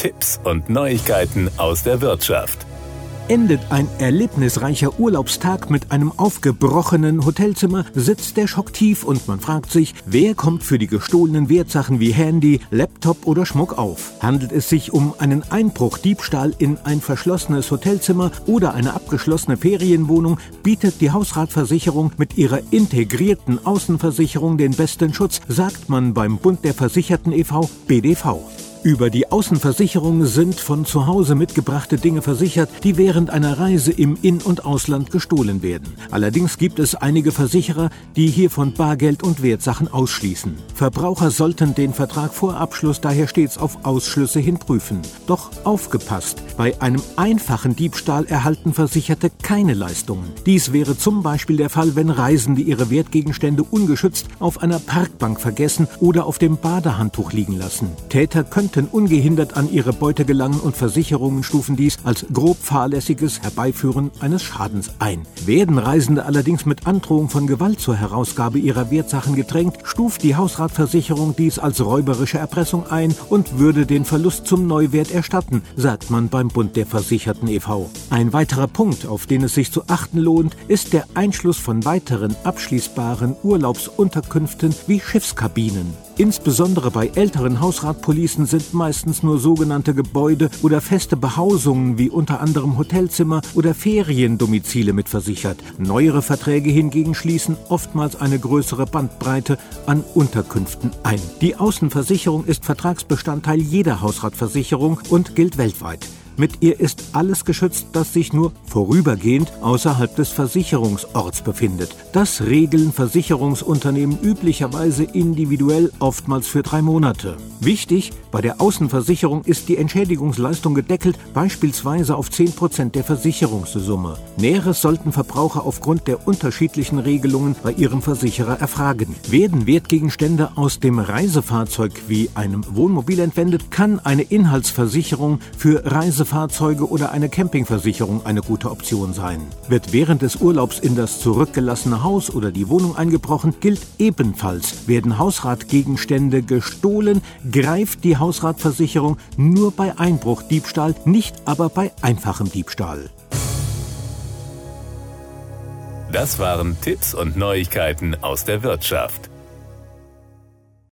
Tipps und Neuigkeiten aus der Wirtschaft. Endet ein erlebnisreicher Urlaubstag mit einem aufgebrochenen Hotelzimmer, sitzt der Schock tief und man fragt sich, wer kommt für die gestohlenen Wertsachen wie Handy, Laptop oder Schmuck auf? Handelt es sich um einen Einbruch, Diebstahl in ein verschlossenes Hotelzimmer oder eine abgeschlossene Ferienwohnung, bietet die Hausratversicherung mit ihrer integrierten Außenversicherung den besten Schutz, sagt man beim Bund der Versicherten e.V. BDV. Über die Außenversicherung sind von zu Hause mitgebrachte Dinge versichert, die während einer Reise im In- und Ausland gestohlen werden. Allerdings gibt es einige Versicherer, die hier von Bargeld und Wertsachen ausschließen. Verbraucher sollten den Vertrag vor Abschluss daher stets auf Ausschlüsse hin prüfen. Doch aufgepasst, bei einem einfachen Diebstahl erhalten Versicherte keine Leistungen. Dies wäre zum Beispiel der Fall, wenn Reisende ihre Wertgegenstände ungeschützt auf einer Parkbank vergessen oder auf dem Badehandtuch liegen lassen. Täter könnten könnten ungehindert an ihre Beute gelangen und Versicherungen stufen dies als grob fahrlässiges Herbeiführen eines Schadens ein. Werden Reisende allerdings mit Androhung von Gewalt zur Herausgabe ihrer Wertsachen gedrängt, stuft die Hausratversicherung dies als räuberische Erpressung ein und würde den Verlust zum Neuwert erstatten, sagt man beim Bund der Versicherten e.V. Ein weiterer Punkt, auf den es sich zu achten lohnt, ist der Einschluss von weiteren abschließbaren Urlaubsunterkünften wie Schiffskabinen. Insbesondere bei älteren Hausratpolicen sind meistens nur sogenannte Gebäude oder feste Behausungen wie unter anderem Hotelzimmer oder Feriendomizile mitversichert. Neuere Verträge hingegen schließen oftmals eine größere Bandbreite an Unterkünften ein. Die Außenversicherung ist Vertragsbestandteil jeder Hausratversicherung und gilt weltweit. Mit ihr ist alles geschützt, das sich nur vorübergehend außerhalb des Versicherungsorts befindet. Das regeln Versicherungsunternehmen üblicherweise individuell, oftmals für drei Monate. Wichtig, bei der Außenversicherung ist die Entschädigungsleistung gedeckelt, beispielsweise auf 10% der Versicherungssumme. Näheres sollten Verbraucher aufgrund der unterschiedlichen Regelungen bei ihrem Versicherer erfragen. Werden Wertgegenstände aus dem Reisefahrzeug wie einem Wohnmobil entwendet, kann eine Inhaltsversicherung für Reisefahrzeuge oder eine Campingversicherung eine gute Option sein. Wird während des Urlaubs in das zurückgelassene Haus oder die Wohnung eingebrochen, gilt ebenfalls, werden Hausratgegenstände gestohlen, greift die Hausratversicherung nur bei Einbruch, Diebstahl, nicht aber bei einfachem Diebstahl. Das waren Tipps und Neuigkeiten aus der Wirtschaft.